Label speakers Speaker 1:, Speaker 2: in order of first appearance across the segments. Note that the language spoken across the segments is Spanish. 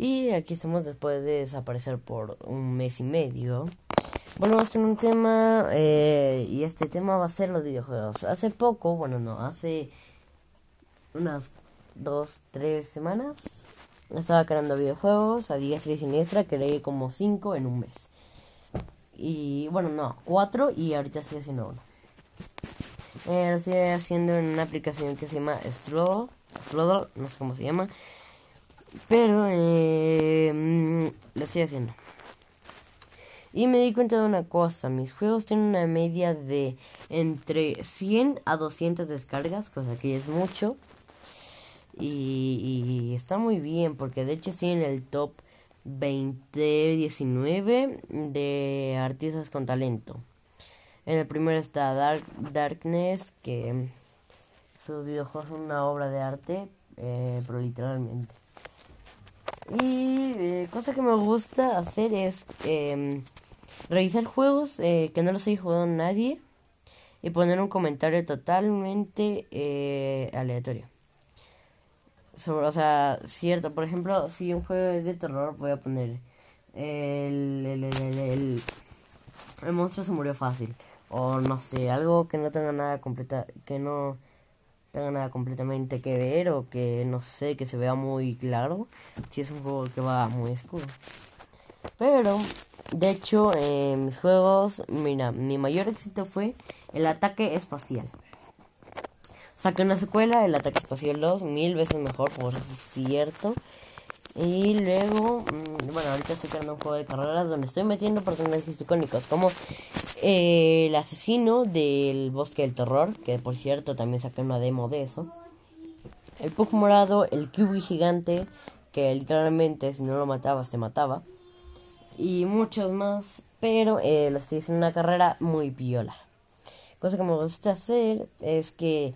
Speaker 1: Y aquí estamos después de desaparecer por un mes y medio. Volvemos con un tema eh, y este tema va a ser los videojuegos. Hace poco, bueno no, hace unas dos, tres semanas estaba creando videojuegos a diestra y siniestra, creé como cinco en un mes. Y bueno, no, cuatro y ahorita estoy haciendo uno. Eh, lo estoy haciendo en una aplicación que se llama Strudel, Strudel no sé cómo se llama. Pero eh, mm, lo estoy haciendo. Y me di cuenta de una cosa, mis juegos tienen una media de entre 100 a 200 descargas, cosa que es mucho. Y, está muy bien, porque de hecho estoy en el top 2019 de artistas con talento. En el primero está Dark, Darkness, que sus videojuegos son una obra de arte, eh, pero literalmente. Y eh, cosa que me gusta hacer es eh, revisar juegos eh, que no los haya jugado nadie y poner un comentario totalmente eh, aleatorio. Sobre, o sea, cierto, por ejemplo, si un juego es de terror, voy a poner el, el, el, el, monstruo se murió fácil. O no sé, algo que no tenga nada completa, que no tenga nada completamente que ver o que no sé, que se vea muy claro. Si es un juego que va muy oscuro. Pero, de hecho, en mis juegos, mira, mi mayor éxito fue el ataque espacial. Saqué una secuela, el ataque espacial 2, mil veces mejor, por cierto. Y luego, mm, bueno, ahorita estoy creando un juego de carreras donde estoy metiendo personajes icónicos como el asesino del bosque del terror, que por cierto también saqué una demo de eso. El Pug morado, el Kiwi gigante, que literalmente si no lo matabas te mataba y muchos más, pero eh, lo estoy haciendo una carrera muy piola. Cosa que me gusta hacer es que,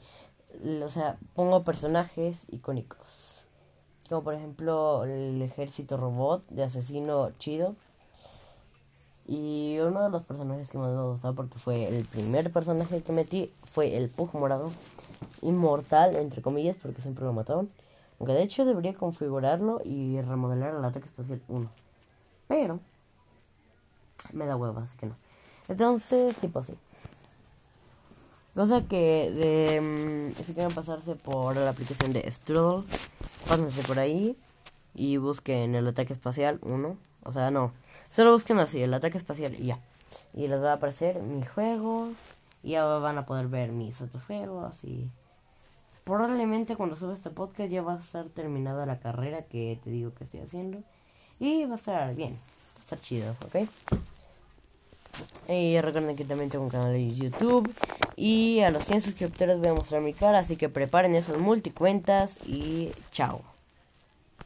Speaker 1: o sea, pongo personajes icónicos. Como por ejemplo el ejército robot de asesino chido. Y uno de los personajes que más me gustó porque fue el primer personaje que metí fue el Pug morado. Inmortal, entre comillas, porque siempre lo mataron. Aunque de hecho debería configurarlo y remodelar el ataque espacial 1. Pero me da huevas, así que no. Entonces, tipo así. Cosa que de, mm, si quieren pasarse por la aplicación de Strudel, pásense por ahí y busquen el ataque espacial 1. O sea, no. Solo busquen así, el ataque espacial y ya. Y les va a aparecer mi juego. Y ya van a poder ver mis otros juegos. Y probablemente cuando suba este podcast ya va a estar terminada la carrera que te digo que estoy haciendo. Y va a estar bien. Va a estar chido, ¿ok? Y recuerden que también tengo un canal de YouTube. Y a los 100 suscriptores voy a mostrar mi cara. Así que preparen esas multicuentas. Y chao.